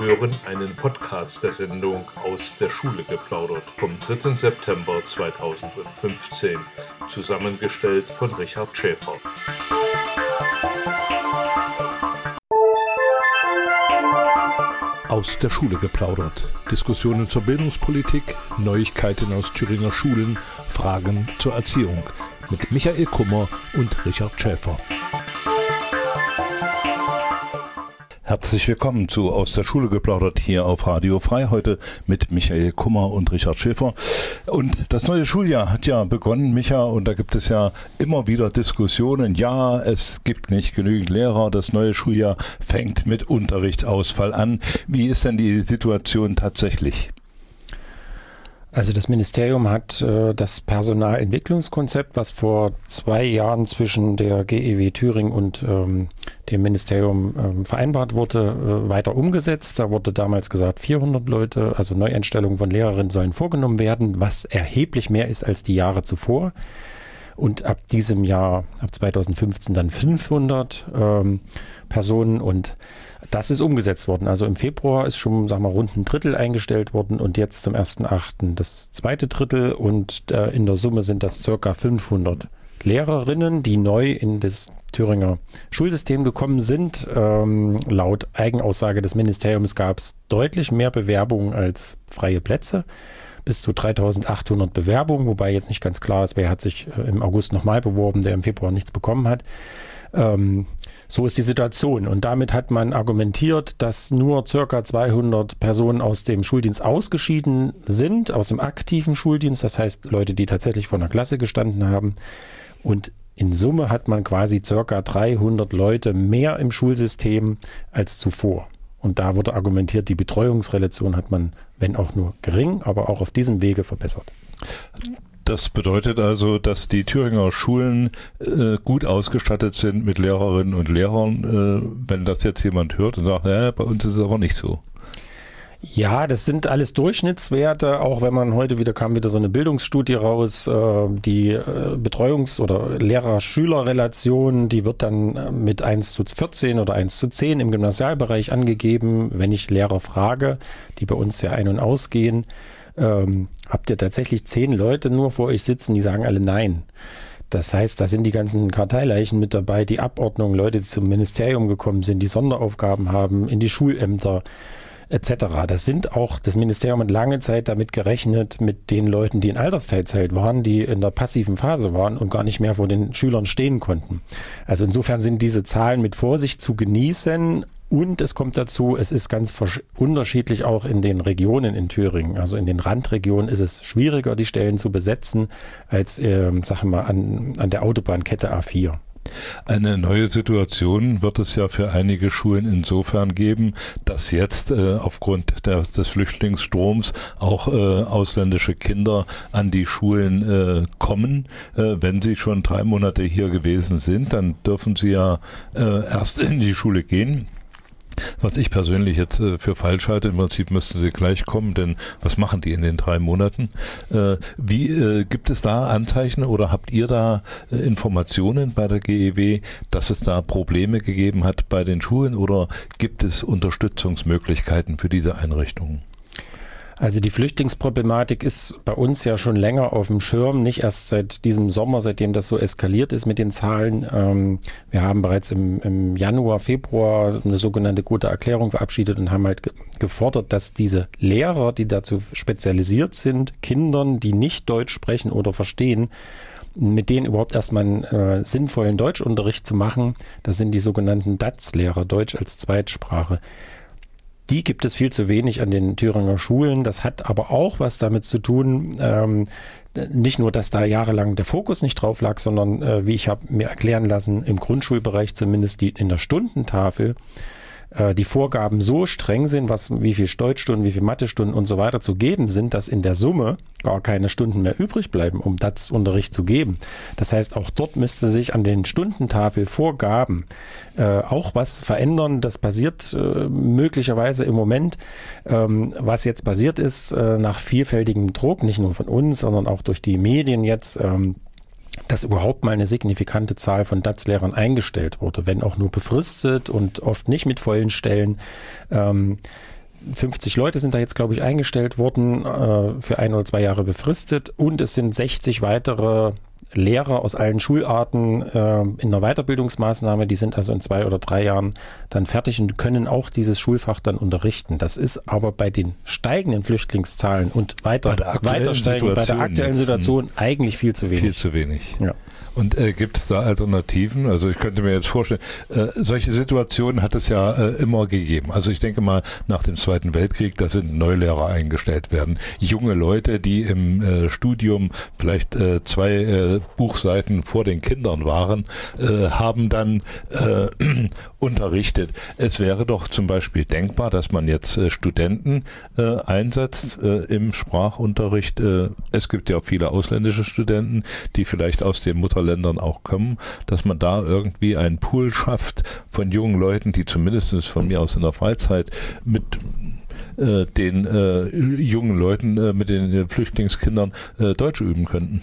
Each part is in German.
hören einen Podcast der Sendung Aus der Schule geplaudert vom 3. September 2015, zusammengestellt von Richard Schäfer. Aus der Schule geplaudert. Diskussionen zur Bildungspolitik, Neuigkeiten aus Thüringer Schulen, Fragen zur Erziehung mit Michael Kummer und Richard Schäfer. Herzlich willkommen zu Aus der Schule geplaudert hier auf Radio Frei. Heute mit Michael Kummer und Richard Schäfer. Und das neue Schuljahr hat ja begonnen, Micha, und da gibt es ja immer wieder Diskussionen. Ja, es gibt nicht genügend Lehrer. Das neue Schuljahr fängt mit Unterrichtsausfall an. Wie ist denn die Situation tatsächlich? Also das Ministerium hat äh, das Personalentwicklungskonzept, was vor zwei Jahren zwischen der GEW Thüringen und ähm, dem Ministerium ähm, vereinbart wurde, äh, weiter umgesetzt. Da wurde damals gesagt, 400 Leute, also Neueinstellungen von Lehrerinnen sollen vorgenommen werden, was erheblich mehr ist als die Jahre zuvor. Und ab diesem Jahr, ab 2015 dann 500 ähm, Personen und das ist umgesetzt worden. Also im Februar ist schon, sagen wir, rund ein Drittel eingestellt worden und jetzt zum 1.8. das zweite Drittel und äh, in der Summe sind das circa 500 Lehrerinnen, die neu in das Thüringer Schulsystem gekommen sind. Ähm, laut Eigenaussage des Ministeriums gab es deutlich mehr Bewerbungen als freie Plätze. Bis zu 3800 Bewerbungen, wobei jetzt nicht ganz klar ist, wer hat sich äh, im August nochmal beworben, der im Februar nichts bekommen hat. Ähm, so ist die Situation. Und damit hat man argumentiert, dass nur circa 200 Personen aus dem Schuldienst ausgeschieden sind, aus dem aktiven Schuldienst. Das heißt, Leute, die tatsächlich vor einer Klasse gestanden haben. Und in Summe hat man quasi circa 300 Leute mehr im Schulsystem als zuvor. Und da wurde argumentiert, die Betreuungsrelation hat man, wenn auch nur gering, aber auch auf diesem Wege verbessert. Das bedeutet also, dass die Thüringer Schulen äh, gut ausgestattet sind mit Lehrerinnen und Lehrern. Äh, wenn das jetzt jemand hört und sagt, naja, bei uns ist es aber nicht so. Ja, das sind alles Durchschnittswerte, auch wenn man heute wieder kam wieder so eine Bildungsstudie raus, äh, die äh, Betreuungs- oder Lehrer-Schüler-Relation, die wird dann äh, mit 1 zu 14 oder 1 zu 10 im Gymnasialbereich angegeben, wenn ich Lehrer frage, die bei uns ja ein- und ausgehen ähm, habt ihr tatsächlich zehn Leute nur vor euch sitzen, die sagen alle nein. Das heißt, da sind die ganzen Karteileichen mit dabei, die Abordnung, Leute, die zum Ministerium gekommen sind, die Sonderaufgaben haben, in die Schulämter etc. Das sind auch, das Ministerium hat lange Zeit damit gerechnet, mit den Leuten, die in Altersteilzeit waren, die in der passiven Phase waren und gar nicht mehr vor den Schülern stehen konnten. Also insofern sind diese Zahlen mit Vorsicht zu genießen, und es kommt dazu, es ist ganz unterschiedlich auch in den Regionen in Thüringen. Also in den Randregionen ist es schwieriger, die Stellen zu besetzen, als, äh, sagen wir, an, an der Autobahnkette A4. Eine neue Situation wird es ja für einige Schulen insofern geben, dass jetzt äh, aufgrund der, des Flüchtlingsstroms auch äh, ausländische Kinder an die Schulen äh, kommen. Äh, wenn sie schon drei Monate hier gewesen sind, dann dürfen sie ja äh, erst in die Schule gehen was ich persönlich jetzt äh, für falsch halte, im Prinzip müssten sie gleich kommen, denn was machen die in den drei Monaten? Äh, wie äh, gibt es da Anzeichen oder habt ihr da äh, Informationen bei der GEW, dass es da Probleme gegeben hat bei den Schulen oder gibt es Unterstützungsmöglichkeiten für diese Einrichtungen? Also die Flüchtlingsproblematik ist bei uns ja schon länger auf dem Schirm, nicht erst seit diesem Sommer, seitdem das so eskaliert ist mit den Zahlen. Ähm, wir haben bereits im, im Januar, Februar eine sogenannte gute Erklärung verabschiedet und haben halt gefordert, dass diese Lehrer, die dazu spezialisiert sind, Kindern, die nicht Deutsch sprechen oder verstehen, mit denen überhaupt erstmal einen äh, sinnvollen Deutschunterricht zu machen. Das sind die sogenannten DATS-Lehrer, Deutsch als Zweitsprache. Die gibt es viel zu wenig an den Thüringer Schulen. Das hat aber auch was damit zu tun, ähm, nicht nur, dass da jahrelang der Fokus nicht drauf lag, sondern äh, wie ich habe mir erklären lassen, im Grundschulbereich zumindest die in der Stundentafel äh, die Vorgaben so streng sind, was, wie viel Deutschstunden, wie viel Mathestunden und so weiter zu geben sind, dass in der Summe gar keine Stunden mehr übrig bleiben, um das Unterricht zu geben. Das heißt, auch dort müsste sich an den Stundentafelvorgaben äh, auch was verändern. Das passiert äh, möglicherweise im Moment. Ähm, was jetzt passiert ist, äh, nach vielfältigem Druck, nicht nur von uns, sondern auch durch die Medien jetzt, ähm, dass überhaupt mal eine signifikante Zahl von DATS-Lehrern eingestellt wurde, wenn auch nur befristet und oft nicht mit vollen Stellen. Ähm, 50 Leute sind da jetzt, glaube ich, eingestellt worden, äh, für ein oder zwei Jahre befristet. Und es sind 60 weitere Lehrer aus allen Schularten äh, in einer Weiterbildungsmaßnahme. Die sind also in zwei oder drei Jahren dann fertig und können auch dieses Schulfach dann unterrichten. Das ist aber bei den steigenden Flüchtlingszahlen und weiter, weiter steigen bei der aktuellen Situation jetzt, eigentlich viel zu wenig. Viel zu wenig. Ja. Und äh, gibt es da Alternativen? Also ich könnte mir jetzt vorstellen, äh, solche Situationen hat es ja äh, immer gegeben. Also ich denke mal, nach dem Zweiten Weltkrieg, da sind Neulehrer eingestellt werden. Junge Leute, die im äh, Studium vielleicht äh, zwei äh, Buchseiten vor den Kindern waren, äh, haben dann äh, unterrichtet. Es wäre doch zum Beispiel denkbar, dass man jetzt äh, Studenten äh, einsetzt äh, im Sprachunterricht. Äh, es gibt ja viele ausländische Studenten, die vielleicht aus den Mutter Ländern auch kommen, dass man da irgendwie einen Pool schafft von jungen Leuten, die zumindest von mir aus in der Freizeit mit äh, den äh, jungen Leuten, mit den Flüchtlingskindern Deutsch üben könnten.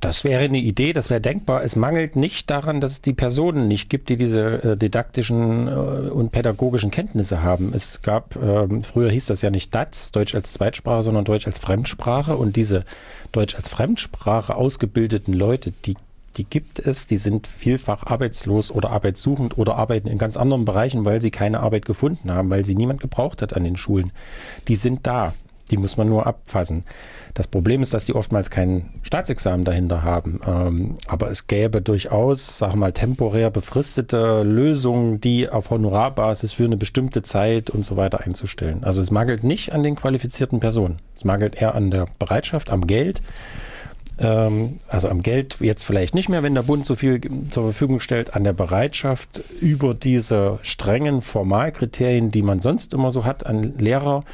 Das wäre eine Idee, das wäre denkbar. Es mangelt nicht daran, dass es die Personen nicht gibt, die diese äh, didaktischen äh, und pädagogischen Kenntnisse haben. Es gab, äh, früher hieß das ja nicht DATS, Deutsch als Zweitsprache, sondern Deutsch als Fremdsprache. Und diese Deutsch als Fremdsprache ausgebildeten Leute, die die gibt es, die sind vielfach arbeitslos oder arbeitssuchend oder arbeiten in ganz anderen Bereichen, weil sie keine Arbeit gefunden haben, weil sie niemand gebraucht hat an den Schulen. Die sind da. Die muss man nur abfassen. Das Problem ist, dass die oftmals kein Staatsexamen dahinter haben. Ähm, aber es gäbe durchaus, sag mal, temporär befristete Lösungen, die auf Honorarbasis für eine bestimmte Zeit und so weiter einzustellen. Also es mangelt nicht an den qualifizierten Personen. Es mangelt eher an der Bereitschaft, am Geld. Ähm, also am Geld jetzt vielleicht nicht mehr, wenn der Bund so viel zur Verfügung stellt, an der Bereitschaft über diese strengen Formalkriterien, die man sonst immer so hat, an Lehrer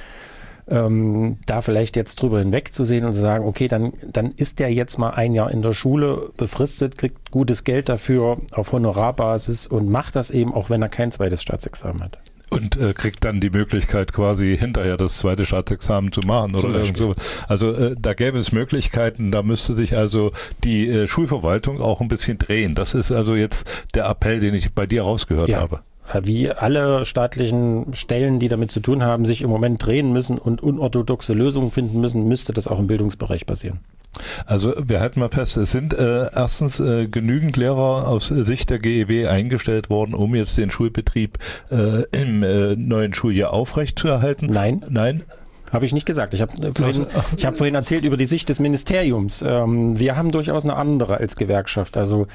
ähm, da vielleicht jetzt drüber hinwegzusehen und zu sagen, okay, dann, dann ist der jetzt mal ein Jahr in der Schule befristet, kriegt gutes Geld dafür auf Honorarbasis und macht das eben, auch wenn er kein zweites Staatsexamen hat. Und äh, kriegt dann die Möglichkeit, quasi hinterher das zweite Staatsexamen zu machen oder irgend so. Also äh, da gäbe es Möglichkeiten, da müsste sich also die äh, Schulverwaltung auch ein bisschen drehen. Das ist also jetzt der Appell, den ich bei dir rausgehört ja. habe wie alle staatlichen Stellen, die damit zu tun haben, sich im Moment drehen müssen und unorthodoxe Lösungen finden müssen, müsste das auch im Bildungsbereich passieren. Also wir halten mal fest, es sind äh, erstens äh, genügend Lehrer aus Sicht der GEW eingestellt worden, um jetzt den Schulbetrieb äh, im äh, neuen Schuljahr aufrechtzuerhalten. Nein. Nein. Habe ich nicht gesagt. Ich habe vorhin, hab vorhin erzählt über die Sicht des Ministeriums. Ähm, wir haben durchaus eine andere als Gewerkschaft. Also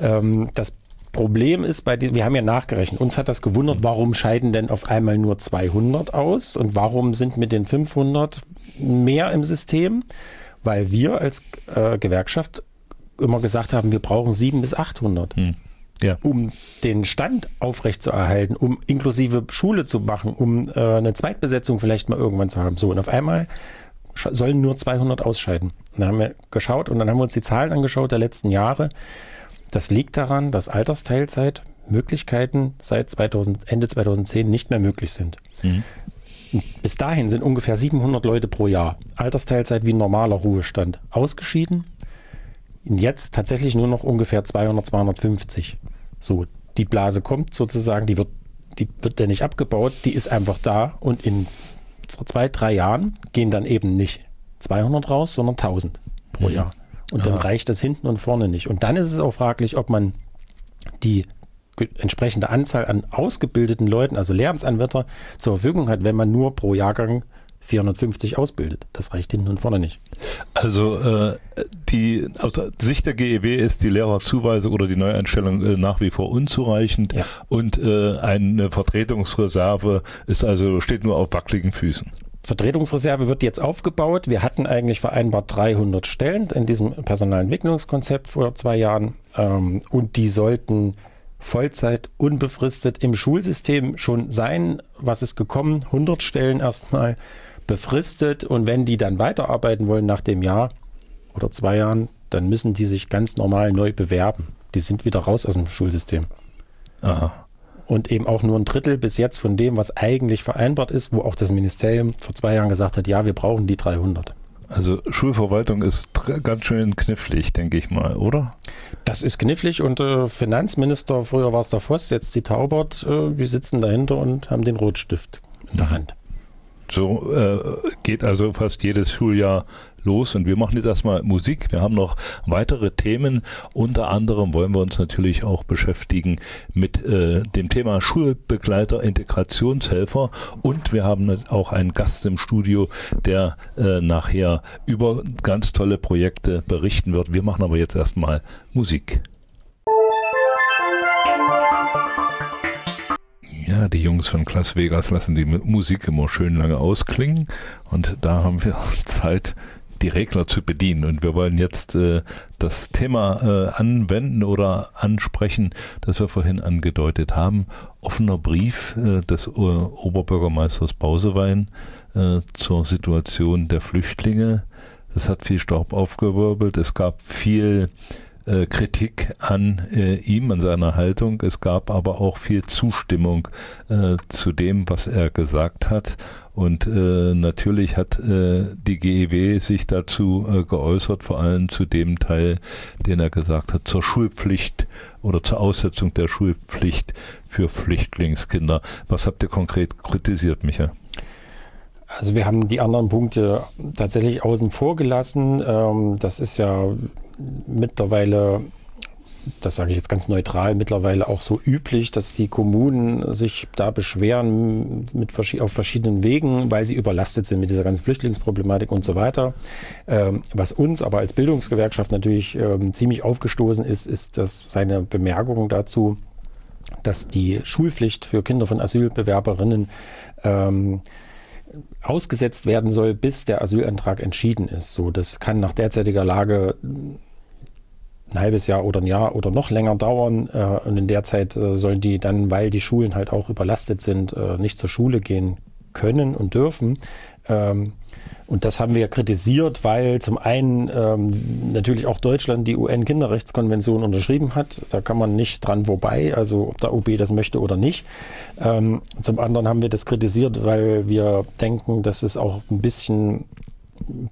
ähm, das Problem ist bei den, wir haben ja nachgerechnet, uns hat das gewundert, warum scheiden denn auf einmal nur 200 aus und warum sind mit den 500 mehr im System? Weil wir als äh, Gewerkschaft immer gesagt haben, wir brauchen 700 bis 800. Hm. Ja. um den Stand aufrechtzuerhalten, um inklusive Schule zu machen, um äh, eine Zweitbesetzung vielleicht mal irgendwann zu haben. So, und auf einmal sollen nur 200 ausscheiden. dann haben wir geschaut und dann haben wir uns die Zahlen angeschaut der letzten Jahre. Das liegt daran, dass Altersteilzeitmöglichkeiten seit 2000, Ende 2010 nicht mehr möglich sind. Mhm. Bis dahin sind ungefähr 700 Leute pro Jahr Altersteilzeit wie normaler Ruhestand ausgeschieden. Jetzt tatsächlich nur noch ungefähr 200, 250. So, die Blase kommt sozusagen, die wird, die wird ja nicht abgebaut, die ist einfach da und in zwei, drei Jahren gehen dann eben nicht 200 raus, sondern 1000 pro mhm. Jahr. Und dann reicht das hinten und vorne nicht. Und dann ist es auch fraglich, ob man die entsprechende Anzahl an ausgebildeten Leuten, also Lehramtsanwärter, zur Verfügung hat, wenn man nur pro Jahrgang 450 ausbildet. Das reicht hinten und vorne nicht. Also äh, die aus Sicht der GEW ist die Lehrerzuweisung oder die Neueinstellung äh, nach wie vor unzureichend ja. und äh, eine Vertretungsreserve ist also steht nur auf wackeligen Füßen. Vertretungsreserve wird jetzt aufgebaut. Wir hatten eigentlich vereinbart 300 Stellen in diesem Personalentwicklungskonzept vor zwei Jahren ähm, und die sollten Vollzeit unbefristet im Schulsystem schon sein. Was ist gekommen? 100 Stellen erstmal befristet und wenn die dann weiterarbeiten wollen nach dem Jahr oder zwei Jahren, dann müssen die sich ganz normal neu bewerben. Die sind wieder raus aus dem Schulsystem. Aha und eben auch nur ein Drittel bis jetzt von dem, was eigentlich vereinbart ist, wo auch das Ministerium vor zwei Jahren gesagt hat, ja, wir brauchen die 300. Also Schulverwaltung ist ganz schön knifflig, denke ich mal, oder? Das ist knifflig und äh, Finanzminister, früher war es der Voss, jetzt die Taubert, äh, wir sitzen dahinter und haben den Rotstift in der mhm. Hand. So äh, geht also fast jedes Schuljahr los und wir machen jetzt erstmal Musik. Wir haben noch weitere Themen. Unter anderem wollen wir uns natürlich auch beschäftigen mit äh, dem Thema Schulbegleiter, Integrationshelfer und wir haben auch einen Gast im Studio, der äh, nachher über ganz tolle Projekte berichten wird. Wir machen aber jetzt erstmal Musik. Ja, die Jungs von Las Vegas lassen die Musik immer schön lange ausklingen und da haben wir Zeit, die Regler zu bedienen. Und wir wollen jetzt äh, das Thema äh, anwenden oder ansprechen, das wir vorhin angedeutet haben. Offener Brief äh, des äh, Oberbürgermeisters Bausewein äh, zur Situation der Flüchtlinge. Das hat viel Staub aufgewirbelt. Es gab viel äh, Kritik an äh, ihm, an seiner Haltung. Es gab aber auch viel Zustimmung äh, zu dem, was er gesagt hat. Und äh, natürlich hat äh, die GEW sich dazu äh, geäußert, vor allem zu dem Teil, den er gesagt hat, zur Schulpflicht oder zur Aussetzung der Schulpflicht für Flüchtlingskinder. Was habt ihr konkret kritisiert, Micha? Also wir haben die anderen Punkte tatsächlich außen vor gelassen. Ähm, das ist ja mittlerweile das sage ich jetzt ganz neutral, mittlerweile auch so üblich, dass die Kommunen sich da beschweren mit, auf verschiedenen Wegen, weil sie überlastet sind mit dieser ganzen Flüchtlingsproblematik und so weiter. Ähm, was uns aber als Bildungsgewerkschaft natürlich ähm, ziemlich aufgestoßen ist, ist dass seine Bemerkung dazu, dass die Schulpflicht für Kinder von Asylbewerberinnen ähm, ausgesetzt werden soll, bis der Asylantrag entschieden ist. So, das kann nach derzeitiger Lage ein halbes Jahr oder ein Jahr oder noch länger dauern. Äh, und in der Zeit äh, sollen die dann, weil die Schulen halt auch überlastet sind, äh, nicht zur Schule gehen können und dürfen. Ähm, und das haben wir kritisiert, weil zum einen ähm, natürlich auch Deutschland die UN-Kinderrechtskonvention unterschrieben hat. Da kann man nicht dran vorbei, also ob der OB das möchte oder nicht. Ähm, zum anderen haben wir das kritisiert, weil wir denken, dass es auch ein bisschen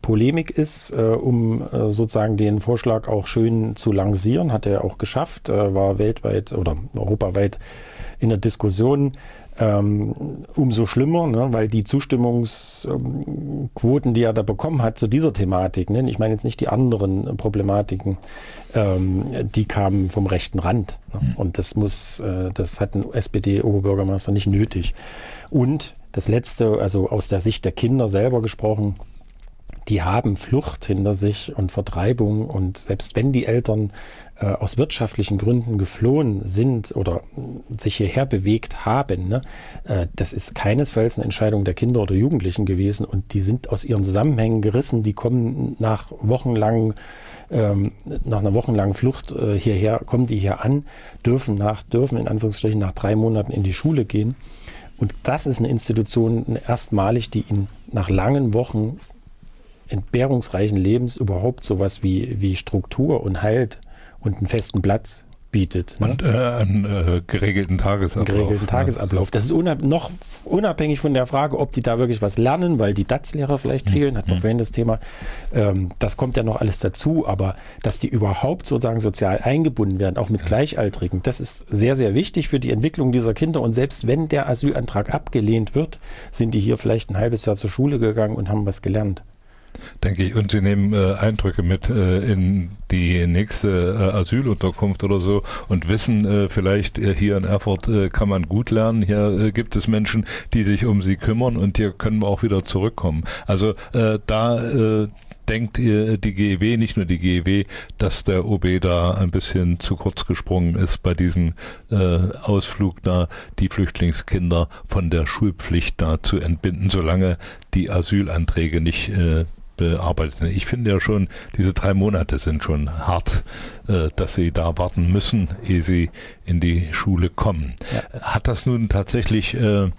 Polemik ist, äh, um äh, sozusagen den Vorschlag auch schön zu lancieren. Hat er auch geschafft, äh, war weltweit oder europaweit in der Diskussion. Ähm, umso schlimmer, ne, weil die Zustimmungsquoten, die er da bekommen hat zu dieser Thematik, ne, ich meine jetzt nicht die anderen Problematiken, ähm, die kamen vom rechten Rand. Ne, mhm. Und das muss, äh, das hat ein SPD-Oberbürgermeister nicht nötig. Und das letzte, also aus der Sicht der Kinder selber gesprochen, die haben Flucht hinter sich und Vertreibung. Und selbst wenn die Eltern äh, aus wirtschaftlichen Gründen geflohen sind oder sich hierher bewegt haben, ne, äh, das ist keinesfalls eine Entscheidung der Kinder oder Jugendlichen gewesen. Und die sind aus ihren Zusammenhängen gerissen, die kommen nach wochenlangen ähm, nach einer wochenlangen Flucht äh, hierher, kommen die hier an, dürfen nach, dürfen in Anführungsstrichen nach drei Monaten in die Schule gehen. Und das ist eine Institution erstmalig, die ihnen nach langen Wochen entbehrungsreichen Lebens überhaupt sowas wie, wie Struktur und Halt und einen festen Platz bietet. Ne? Und äh, einen äh, geregelten Tagesablauf. Einen geregelten Tagesablauf. Das ist unab noch unabhängig von der Frage, ob die da wirklich was lernen, weil die DATS-Lehrer vielleicht mhm. fehlen, hat man mhm. vorhin das Thema. Ähm, das kommt ja noch alles dazu, aber dass die überhaupt sozusagen sozial eingebunden werden, auch mit. Gleichaltrigen, das ist sehr, sehr wichtig für die Entwicklung dieser Kinder. Und selbst wenn der Asylantrag abgelehnt wird, sind die hier vielleicht ein halbes Jahr zur Schule gegangen und haben was gelernt denke ich. Und Sie nehmen äh, Eindrücke mit äh, in die nächste äh, Asylunterkunft oder so und wissen äh, vielleicht, äh, hier in Erfurt äh, kann man gut lernen, hier gibt es Menschen, die sich um sie kümmern und hier können wir auch wieder zurückkommen. Also da denkt die GEW, nicht nur die GEW, dass der OB da ein bisschen zu kurz gesprungen ist bei diesem äh, Ausflug da, die Flüchtlingskinder von der Schulpflicht da zu entbinden, solange die Asylanträge nicht äh, bearbeitet. Ich finde ja schon, diese drei Monate sind schon hart, äh, dass sie da warten müssen, ehe sie in die Schule kommen. Ja. Hat das nun tatsächlich äh,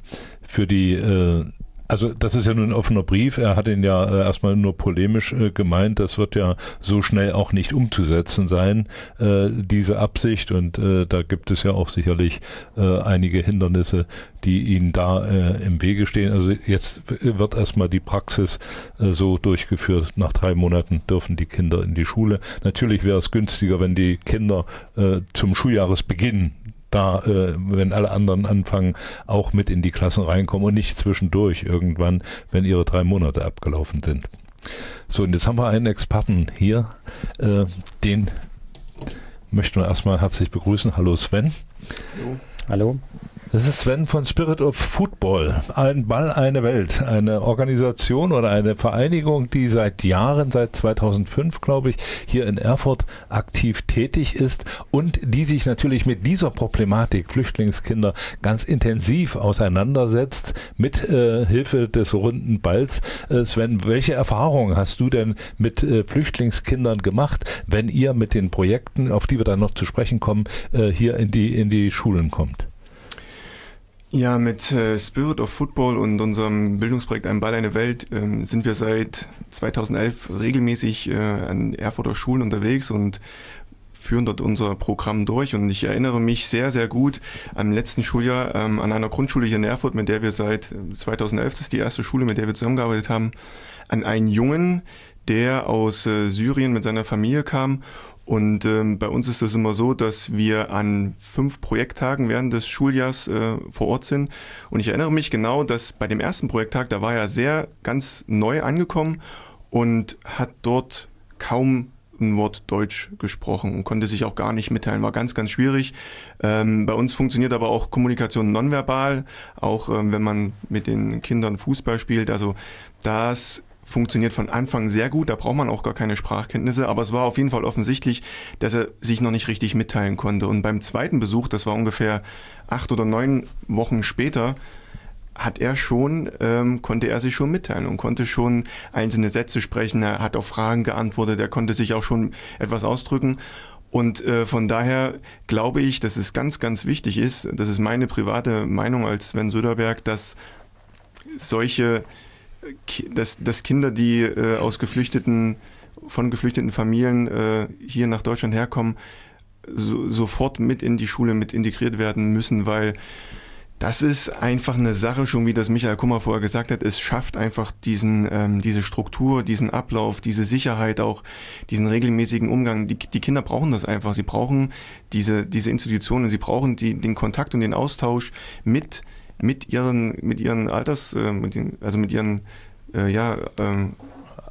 für die äh, also das ist ja nun ein offener Brief. Er hat ihn ja äh, erstmal nur polemisch äh, gemeint. Das wird ja so schnell auch nicht umzusetzen sein, äh, diese Absicht. Und äh, da gibt es ja auch sicherlich äh, einige Hindernisse, die ihnen da äh, im Wege stehen. Also jetzt wird erstmal die Praxis so durchgeführt. Nach drei Monaten dürfen die Kinder in die Schule. Natürlich wäre es günstiger, wenn die Kinder zum Schuljahresbeginn da, äh, wenn alle anderen anfangen, auch mit in die Klassen reinkommen und nicht zwischendurch irgendwann, wenn ihre drei Monate abgelaufen sind. So, und jetzt haben wir einen Experten hier, äh, den möchten wir erstmal herzlich begrüßen. Hallo Sven. Hallo. Hallo. Das ist Sven von Spirit of Football. Ein Ball, eine Welt. Eine Organisation oder eine Vereinigung, die seit Jahren, seit 2005, glaube ich, hier in Erfurt aktiv tätig ist und die sich natürlich mit dieser Problematik Flüchtlingskinder ganz intensiv auseinandersetzt mit äh, Hilfe des runden Balls. Äh, Sven, welche Erfahrungen hast du denn mit äh, Flüchtlingskindern gemacht, wenn ihr mit den Projekten, auf die wir dann noch zu sprechen kommen, äh, hier in die, in die Schulen kommt? Ja, mit äh, Spirit of Football und unserem Bildungsprojekt Ein Ball, eine Welt ähm, sind wir seit 2011 regelmäßig äh, an Erfurter Schulen unterwegs und führen dort unser Programm durch. Und ich erinnere mich sehr, sehr gut am letzten Schuljahr ähm, an einer Grundschule hier in Erfurt, mit der wir seit 2011, das ist die erste Schule, mit der wir zusammengearbeitet haben, an einen Jungen, der aus äh, Syrien mit seiner Familie kam und ähm, bei uns ist das immer so, dass wir an fünf Projekttagen während des Schuljahrs äh, vor Ort sind. Und ich erinnere mich genau, dass bei dem ersten Projekttag, da war er sehr ganz neu angekommen und hat dort kaum ein Wort Deutsch gesprochen und konnte sich auch gar nicht mitteilen. War ganz, ganz schwierig. Ähm, bei uns funktioniert aber auch Kommunikation nonverbal, auch ähm, wenn man mit den Kindern Fußball spielt. Also das funktioniert von Anfang sehr gut, da braucht man auch gar keine Sprachkenntnisse, aber es war auf jeden Fall offensichtlich, dass er sich noch nicht richtig mitteilen konnte. Und beim zweiten Besuch, das war ungefähr acht oder neun Wochen später, hat er schon, ähm, konnte er sich schon mitteilen und konnte schon einzelne Sätze sprechen, er hat auf Fragen geantwortet, er konnte sich auch schon etwas ausdrücken. Und äh, von daher glaube ich, dass es ganz, ganz wichtig ist, das ist meine private Meinung als Sven Söderberg, dass solche dass, dass Kinder, die äh, aus geflüchteten, von geflüchteten Familien äh, hier nach Deutschland herkommen, so, sofort mit in die Schule mit integriert werden müssen, weil das ist einfach eine Sache, schon wie das Michael Kummer vorher gesagt hat, es schafft einfach diesen, ähm, diese Struktur, diesen Ablauf, diese Sicherheit, auch diesen regelmäßigen Umgang. Die, die Kinder brauchen das einfach. Sie brauchen diese, diese Institutionen, sie brauchen die, den Kontakt und den Austausch mit mit ihren, mit ihren Alters, äh, mit den, also mit ihren, äh, ja, ähm,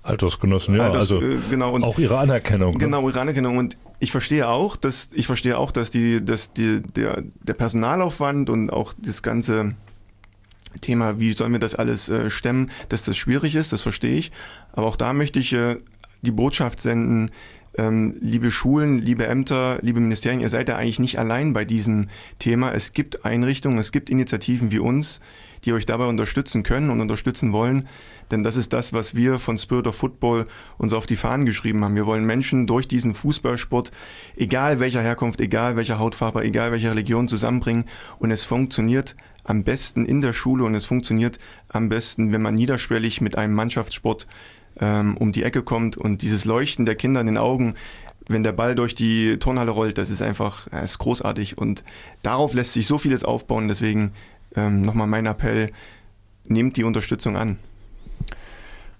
Altersgenossen, ja, Alters, also äh, genau, und auch ihre Anerkennung. Ne? Genau, ihre Anerkennung. Und ich verstehe auch, dass ich verstehe auch, dass die, dass die, der, der Personalaufwand und auch das ganze Thema, wie sollen wir das alles äh, stemmen, dass das schwierig ist, das verstehe ich. Aber auch da möchte ich äh, die Botschaft senden, ähm, liebe Schulen, liebe Ämter, liebe Ministerien, ihr seid ja eigentlich nicht allein bei diesem Thema. Es gibt Einrichtungen, es gibt Initiativen wie uns, die euch dabei unterstützen können und unterstützen wollen. Denn das ist das, was wir von Spirit of Football uns auf die Fahnen geschrieben haben. Wir wollen Menschen durch diesen Fußballsport, egal welcher Herkunft, egal welcher Hautfarbe, egal welcher Religion zusammenbringen. Und es funktioniert am besten in der Schule und es funktioniert am besten, wenn man niederschwellig mit einem Mannschaftssport ähm, um die Ecke kommt und dieses Leuchten der Kinder in den Augen, wenn der Ball durch die Turnhalle rollt, das ist einfach, das ist großartig und darauf lässt sich so vieles aufbauen. Deswegen ähm, nochmal mein Appell, nehmt die Unterstützung an.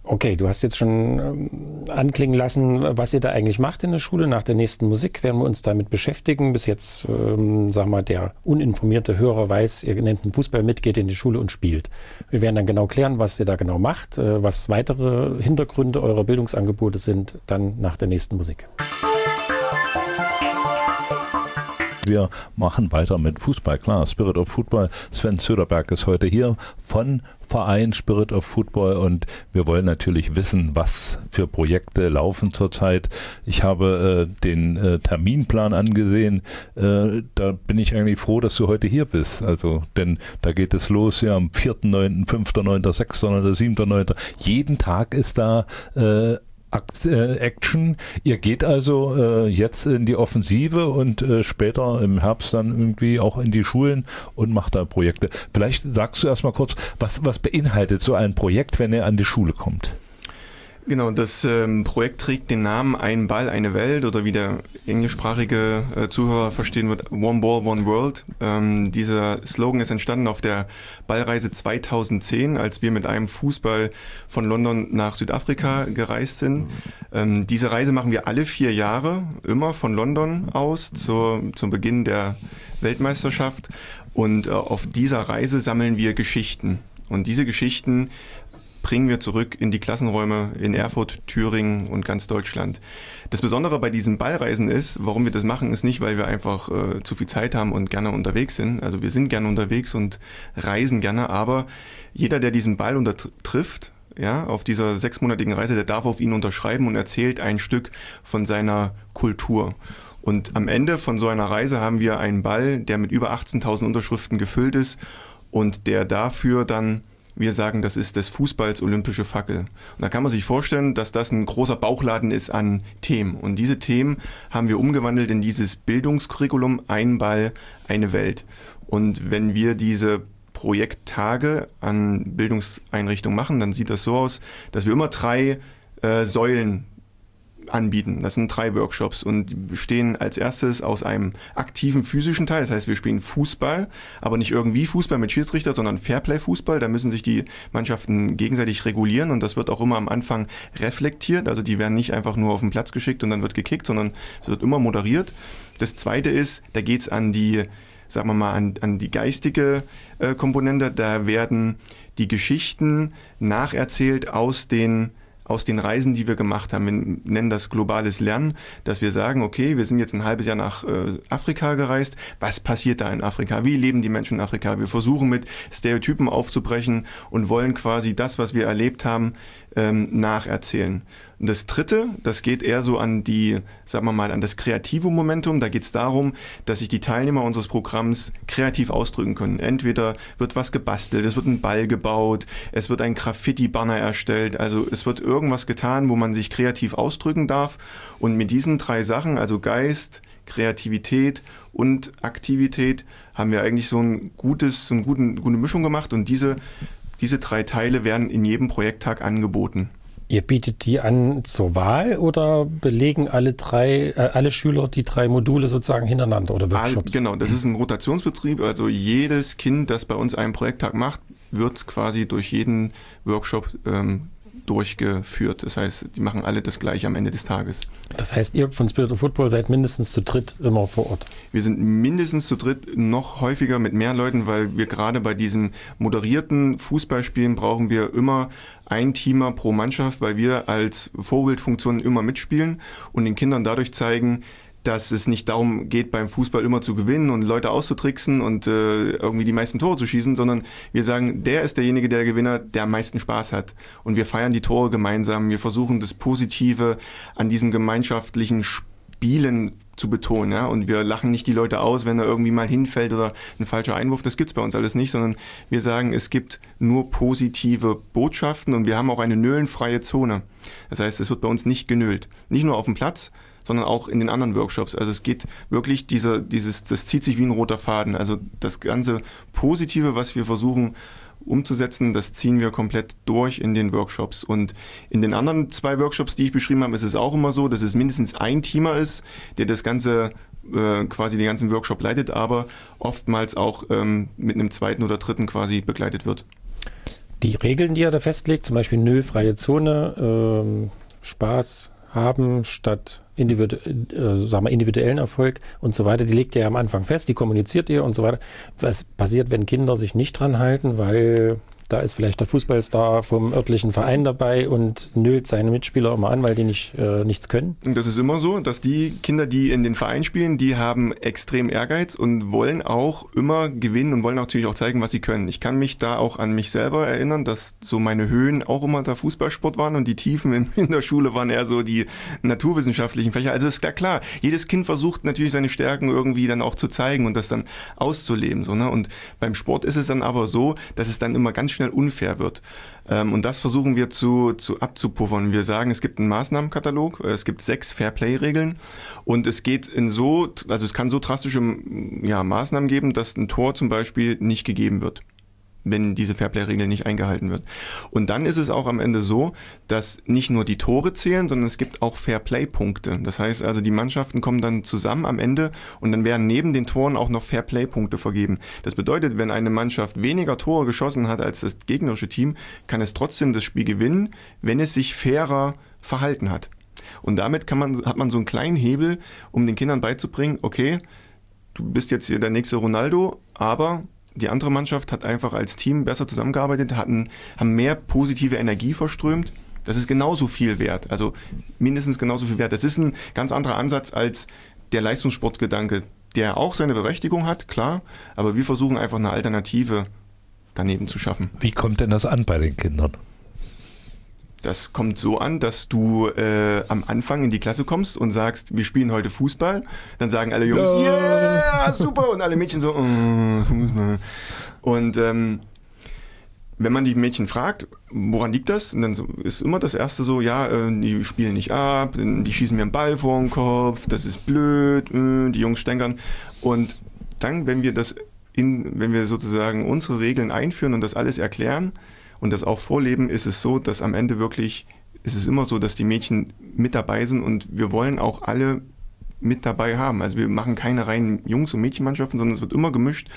Okay, du hast jetzt schon ähm, anklingen lassen, was ihr da eigentlich macht in der Schule. Nach der nächsten Musik werden wir uns damit beschäftigen. Bis jetzt, ähm, sag mal, der uninformierte Hörer weiß, ihr nehmt einen Fußball mit, geht in die Schule und spielt. Wir werden dann genau klären, was ihr da genau macht, äh, was weitere Hintergründe eurer Bildungsangebote sind, dann nach der nächsten Musik. Wir machen weiter mit Fußball, klar. Spirit of Football. Sven Söderberg ist heute hier von Verein Spirit of Football und wir wollen natürlich wissen, was für Projekte laufen zurzeit. Ich habe äh, den äh, Terminplan angesehen. Äh, da bin ich eigentlich froh, dass du heute hier bist. Also, denn da geht es los ja am 4.9., 5.9., 6.9., 7.9. Jeden Tag ist da äh, Action. Ihr geht also äh, jetzt in die Offensive und äh, später im Herbst dann irgendwie auch in die Schulen und macht da Projekte. Vielleicht sagst du erstmal kurz, was, was beinhaltet so ein Projekt, wenn er an die Schule kommt? Genau, das ähm, Projekt trägt den Namen Ein Ball, eine Welt oder wie der englischsprachige äh, Zuhörer verstehen wird, One Ball, One World. Ähm, dieser Slogan ist entstanden auf der Ballreise 2010, als wir mit einem Fußball von London nach Südafrika gereist sind. Ähm, diese Reise machen wir alle vier Jahre, immer von London aus zur, zum Beginn der Weltmeisterschaft. Und äh, auf dieser Reise sammeln wir Geschichten. Und diese Geschichten bringen wir zurück in die Klassenräume in Erfurt, Thüringen und ganz Deutschland. Das Besondere bei diesen Ballreisen ist, warum wir das machen, ist nicht, weil wir einfach äh, zu viel Zeit haben und gerne unterwegs sind. Also wir sind gerne unterwegs und reisen gerne, aber jeder, der diesen Ball untertrifft, ja, auf dieser sechsmonatigen Reise, der darf auf ihn unterschreiben und erzählt ein Stück von seiner Kultur. Und am Ende von so einer Reise haben wir einen Ball, der mit über 18.000 Unterschriften gefüllt ist und der dafür dann wir sagen, das ist des Fußballs olympische Fackel. Und da kann man sich vorstellen, dass das ein großer Bauchladen ist an Themen. Und diese Themen haben wir umgewandelt in dieses Bildungskurriculum Ein Ball, eine Welt. Und wenn wir diese Projekttage an Bildungseinrichtungen machen, dann sieht das so aus, dass wir immer drei äh, Säulen anbieten. Das sind drei Workshops und die bestehen als erstes aus einem aktiven physischen Teil. Das heißt, wir spielen Fußball, aber nicht irgendwie Fußball mit Schiedsrichter, sondern Fairplay-Fußball. Da müssen sich die Mannschaften gegenseitig regulieren und das wird auch immer am Anfang reflektiert. Also die werden nicht einfach nur auf den Platz geschickt und dann wird gekickt, sondern es wird immer moderiert. Das zweite ist, da geht es an die, sagen wir mal, an, an die geistige äh, Komponente. Da werden die Geschichten nacherzählt aus den aus den Reisen, die wir gemacht haben. Wir nennen das globales Lernen, dass wir sagen, okay, wir sind jetzt ein halbes Jahr nach äh, Afrika gereist. Was passiert da in Afrika? Wie leben die Menschen in Afrika? Wir versuchen mit Stereotypen aufzubrechen und wollen quasi das, was wir erlebt haben, ähm, nacherzählen. Und das dritte, das geht eher so an die, sagen wir mal, an das kreative Momentum. Da geht es darum, dass sich die Teilnehmer unseres Programms kreativ ausdrücken können. Entweder wird was gebastelt, es wird ein Ball gebaut, es wird ein Graffiti-Banner erstellt, also es wird irgendwas getan, wo man sich kreativ ausdrücken darf. Und mit diesen drei Sachen, also Geist, Kreativität und Aktivität, haben wir eigentlich so ein gutes, so eine gute, gute Mischung gemacht und diese diese drei Teile werden in jedem Projekttag angeboten. Ihr bietet die an zur Wahl oder belegen alle drei, äh, alle Schüler die drei Module sozusagen hintereinander oder Workshops? genau, das ist ein Rotationsbetrieb. Also jedes Kind, das bei uns einen Projekttag macht, wird quasi durch jeden Workshop ähm, durchgeführt. Das heißt, die machen alle das gleiche am Ende des Tages. Das heißt, ihr von Spirit of Football seid mindestens zu dritt immer vor Ort? Wir sind mindestens zu dritt, noch häufiger mit mehr Leuten, weil wir gerade bei diesen moderierten Fußballspielen brauchen wir immer ein Teamer pro Mannschaft, weil wir als Vorbildfunktion immer mitspielen und den Kindern dadurch zeigen, dass es nicht darum geht, beim Fußball immer zu gewinnen und Leute auszutricksen und äh, irgendwie die meisten Tore zu schießen, sondern wir sagen, der ist derjenige, der Gewinner, der am meisten Spaß hat. Und wir feiern die Tore gemeinsam. Wir versuchen das Positive an diesem gemeinschaftlichen Spielen zu betonen. Ja? Und wir lachen nicht die Leute aus, wenn er irgendwie mal hinfällt oder ein falscher Einwurf. Das gibt's bei uns alles nicht, sondern wir sagen, es gibt nur positive Botschaften und wir haben auch eine nölenfreie Zone. Das heißt, es wird bei uns nicht genölt. Nicht nur auf dem Platz, sondern auch in den anderen Workshops. Also es geht wirklich dieser, dieses, das zieht sich wie ein roter Faden. Also das ganze Positive, was wir versuchen umzusetzen, das ziehen wir komplett durch in den Workshops. Und in den anderen zwei Workshops, die ich beschrieben habe, ist es auch immer so, dass es mindestens ein Teamer ist, der das ganze äh, quasi den ganzen Workshop leitet, aber oftmals auch ähm, mit einem zweiten oder dritten quasi begleitet wird. Die Regeln, die er da festlegt, zum Beispiel nullfreie Zone, ähm, Spaß haben statt individu äh, sagen wir, individuellen Erfolg und so weiter, die legt ihr ja am Anfang fest, die kommuniziert ihr und so weiter. Was passiert, wenn Kinder sich nicht dran halten, weil da ist vielleicht der Fußballstar vom örtlichen Verein dabei und nölt seine Mitspieler immer an, weil die nicht, äh, nichts können. Das ist immer so, dass die Kinder, die in den Verein spielen, die haben extrem Ehrgeiz und wollen auch immer gewinnen und wollen natürlich auch zeigen, was sie können. Ich kann mich da auch an mich selber erinnern, dass so meine Höhen auch immer der Fußballsport waren und die Tiefen in, der Schule waren eher so die naturwissenschaftlichen Fächer. Also ist klar, jedes Kind versucht natürlich seine Stärken irgendwie dann auch zu zeigen und das dann auszuleben. So, ne? Und beim Sport ist es dann aber so, dass es dann immer ganz schnell unfair wird. Ähm, und das versuchen wir zu, zu abzupuffern. Wir sagen, es gibt einen Maßnahmenkatalog, es gibt sechs Fairplay-Regeln und es geht in so, also es kann so drastische ja, Maßnahmen geben, dass ein Tor zum Beispiel nicht gegeben wird. Wenn diese Fairplay-Regel nicht eingehalten wird. Und dann ist es auch am Ende so, dass nicht nur die Tore zählen, sondern es gibt auch Fairplay-Punkte. Das heißt also, die Mannschaften kommen dann zusammen am Ende und dann werden neben den Toren auch noch Fairplay-Punkte vergeben. Das bedeutet, wenn eine Mannschaft weniger Tore geschossen hat als das gegnerische Team, kann es trotzdem das Spiel gewinnen, wenn es sich fairer verhalten hat. Und damit kann man, hat man so einen kleinen Hebel, um den Kindern beizubringen, okay, du bist jetzt hier der nächste Ronaldo, aber die andere Mannschaft hat einfach als Team besser zusammengearbeitet, hatten, haben mehr positive Energie verströmt. Das ist genauso viel wert, also mindestens genauso viel wert. Das ist ein ganz anderer Ansatz als der Leistungssportgedanke, der auch seine Berechtigung hat, klar, aber wir versuchen einfach eine Alternative daneben zu schaffen. Wie kommt denn das an bei den Kindern? Das kommt so an, dass du äh, am Anfang in die Klasse kommst und sagst, wir spielen heute Fußball. Dann sagen alle Jungs, ja, yeah, super. Und alle Mädchen so, oh, Fußball. Und ähm, wenn man die Mädchen fragt, woran liegt das? Und dann ist immer das erste so, ja, äh, die spielen nicht ab, die schießen mir einen Ball vor den Kopf, das ist blöd, äh, die Jungs stänkern. Und dann, wenn wir das in, wenn wir sozusagen unsere Regeln einführen und das alles erklären, und das auch vorleben, ist es so, dass am Ende wirklich, ist es immer so, dass die Mädchen mit dabei sind und wir wollen auch alle mit dabei haben. Also wir machen keine reinen Jungs- und Mädchenmannschaften, sondern es wird immer gemischt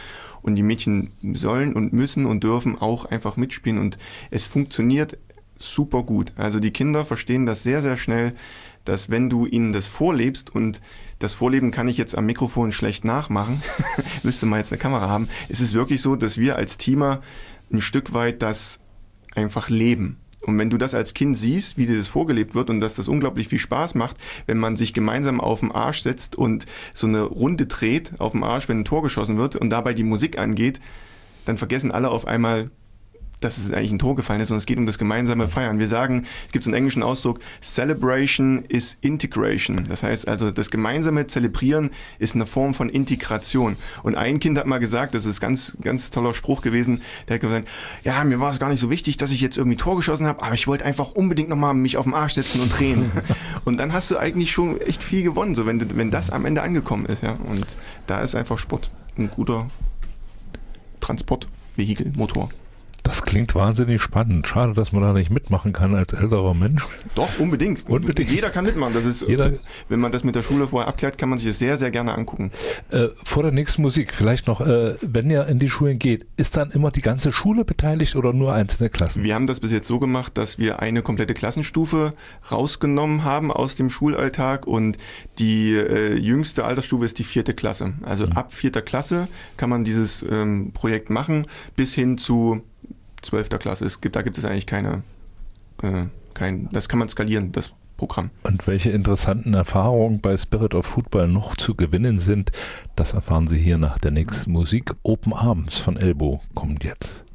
und die Mädchen sollen und müssen und dürfen auch einfach mitspielen und es funktioniert super gut. Also die Kinder verstehen das sehr, sehr schnell, dass wenn du ihnen das vorlebst und das Vorleben kann ich jetzt am Mikrofon schlecht nachmachen, müsste man jetzt eine Kamera haben, ist es wirklich so, dass wir als Teamer ein Stück weit das einfach leben. Und wenn du das als Kind siehst, wie dir das vorgelebt wird und dass das unglaublich viel Spaß macht, wenn man sich gemeinsam auf den Arsch setzt und so eine Runde dreht auf dem Arsch, wenn ein Tor geschossen wird und dabei die Musik angeht, dann vergessen alle auf einmal, dass es eigentlich ein Tor gefallen ist, sondern es geht um das gemeinsame Feiern. Wir sagen, es gibt so einen englischen Ausdruck, Celebration is Integration. Das heißt also, das gemeinsame Zelebrieren ist eine Form von Integration. Und ein Kind hat mal gesagt, das ist ganz, ganz toller Spruch gewesen, der hat gesagt, ja, mir war es gar nicht so wichtig, dass ich jetzt irgendwie Tor geschossen habe, aber ich wollte einfach unbedingt nochmal mich auf den Arsch setzen und drehen. und dann hast du eigentlich schon echt viel gewonnen, so wenn, wenn das am Ende angekommen ist. Ja? Und da ist einfach Sport ein guter Transportvehikel, Motor. Das klingt wahnsinnig spannend. Schade, dass man da nicht mitmachen kann als älterer Mensch. Doch, unbedingt. unbedingt. Jeder kann mitmachen. Das ist, Jeder, wenn man das mit der Schule vorher abklärt, kann man sich das sehr, sehr gerne angucken. Äh, vor der nächsten Musik vielleicht noch, äh, wenn ihr in die Schulen geht, ist dann immer die ganze Schule beteiligt oder nur einzelne Klassen? Wir haben das bis jetzt so gemacht, dass wir eine komplette Klassenstufe rausgenommen haben aus dem Schulalltag und die äh, jüngste Altersstufe ist die vierte Klasse. Also mhm. ab vierter Klasse kann man dieses ähm, Projekt machen bis hin zu 12. Klasse. Es gibt, da gibt es eigentlich keine, äh, kein, das kann man skalieren, das Programm. Und welche interessanten Erfahrungen bei Spirit of Football noch zu gewinnen sind, das erfahren Sie hier nach der nächsten Musik. Open Arms von Elbow kommt jetzt.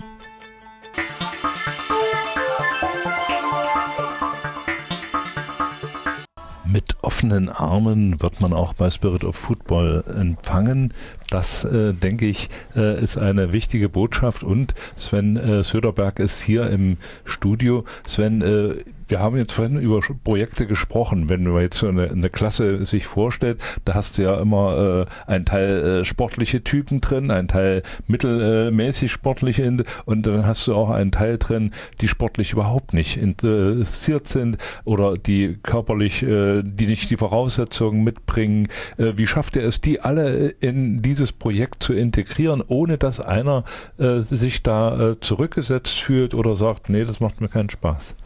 Mit offenen Armen wird man auch bei Spirit of Football empfangen. Das, äh, denke ich, äh, ist eine wichtige Botschaft. Und Sven äh, Söderberg ist hier im Studio. Sven, äh, wir haben jetzt vorhin über Projekte gesprochen. Wenn man jetzt so eine, eine Klasse sich vorstellt, da hast du ja immer äh, einen Teil äh, sportliche Typen drin, einen Teil mittelmäßig sportliche und dann hast du auch einen Teil drin, die sportlich überhaupt nicht interessiert sind oder die körperlich, äh, die nicht die Voraussetzungen mitbringen. Äh, wie schafft er es, die alle in dieses Projekt zu integrieren, ohne dass einer äh, sich da äh, zurückgesetzt fühlt oder sagt, nee, das macht mir keinen Spaß?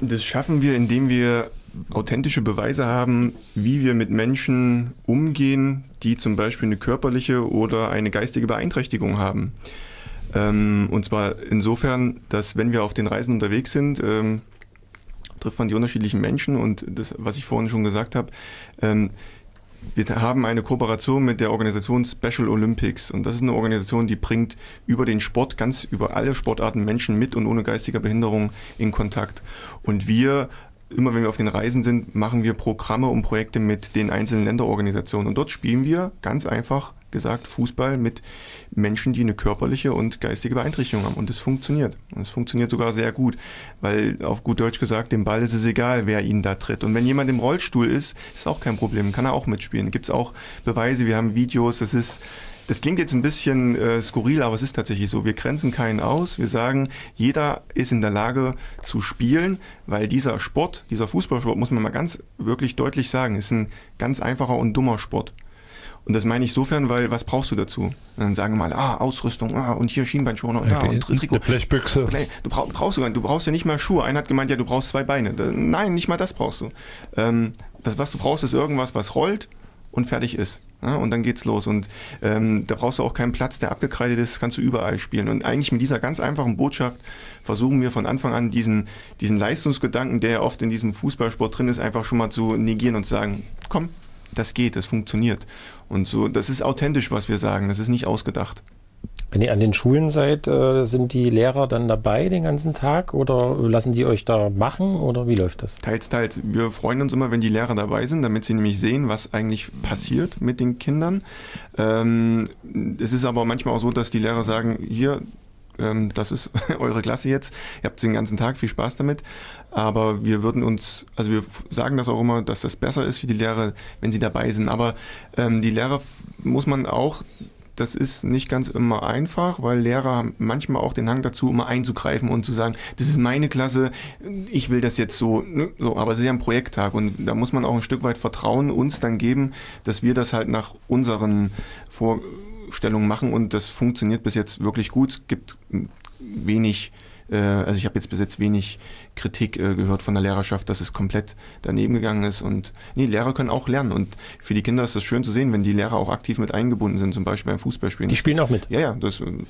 Das schaffen wir, indem wir authentische Beweise haben, wie wir mit Menschen umgehen, die zum Beispiel eine körperliche oder eine geistige Beeinträchtigung haben. Ähm, und zwar insofern, dass wenn wir auf den Reisen unterwegs sind, ähm, trifft man die unterschiedlichen Menschen und das, was ich vorhin schon gesagt habe, ähm, wir haben eine Kooperation mit der Organisation Special Olympics und das ist eine Organisation, die bringt über den Sport, ganz über alle Sportarten Menschen mit und ohne geistiger Behinderung in Kontakt. Und wir immer wenn wir auf den Reisen sind, machen wir Programme und Projekte mit den einzelnen Länderorganisationen. Und dort spielen wir ganz einfach gesagt Fußball mit Menschen, die eine körperliche und geistige Beeinträchtigung haben. Und es funktioniert. Und es funktioniert sogar sehr gut, weil auf gut Deutsch gesagt, dem Ball ist es egal, wer ihn da tritt. Und wenn jemand im Rollstuhl ist, ist auch kein Problem, kann er auch mitspielen. Gibt es auch Beweise, wir haben Videos, das ist das klingt jetzt ein bisschen äh, skurril, aber es ist tatsächlich so. Wir grenzen keinen aus. Wir sagen, jeder ist in der Lage zu spielen, weil dieser Sport, dieser Fußballsport, muss man mal ganz wirklich deutlich sagen, ist ein ganz einfacher und dummer Sport. Und das meine ich sofern, weil was brauchst du dazu? Und dann sagen wir mal, ah, Ausrüstung, ah, und hier Schienbeinschoner, ja, und Trikot. Eine Blechbüchse. Du brauch, brauchst du, du brauchst ja nicht mal Schuhe. Einer hat gemeint, ja, du brauchst zwei Beine. Nein, nicht mal das brauchst du. Ähm, das, was du brauchst, ist irgendwas, was rollt und fertig ist. Ja, und dann geht's los. Und ähm, da brauchst du auch keinen Platz, der abgekreidet ist, kannst du überall spielen. Und eigentlich mit dieser ganz einfachen Botschaft versuchen wir von Anfang an diesen, diesen Leistungsgedanken, der ja oft in diesem Fußballsport drin ist, einfach schon mal zu negieren und zu sagen, komm, das geht, das funktioniert. Und so, das ist authentisch, was wir sagen, das ist nicht ausgedacht. Wenn ihr an den Schulen seid, äh, sind die Lehrer dann dabei den ganzen Tag oder lassen die euch da machen oder wie läuft das? Teils, teils. Wir freuen uns immer, wenn die Lehrer dabei sind, damit sie nämlich sehen, was eigentlich passiert mit den Kindern. Ähm, es ist aber manchmal auch so, dass die Lehrer sagen, hier, ähm, das ist eure Klasse jetzt, ihr habt den ganzen Tag, viel Spaß damit. Aber wir würden uns, also wir sagen das auch immer, dass das besser ist für die Lehrer, wenn sie dabei sind. Aber ähm, die Lehrer muss man auch das ist nicht ganz immer einfach, weil Lehrer haben manchmal auch den Hang dazu, immer einzugreifen und zu sagen, das ist meine Klasse, ich will das jetzt so. Ne? so aber es ist ja ein Projekttag und da muss man auch ein Stück weit Vertrauen uns dann geben, dass wir das halt nach unseren Vorstellungen machen und das funktioniert bis jetzt wirklich gut. Es gibt wenig äh, also ich habe jetzt bis jetzt wenig Kritik äh, gehört von der Lehrerschaft, dass es komplett daneben gegangen ist. Und nee, Lehrer können auch lernen. Und für die Kinder ist das schön zu sehen, wenn die Lehrer auch aktiv mit eingebunden sind, zum Beispiel beim Fußballspielen. Die spielen auch mit. Ja, ja. Das, äh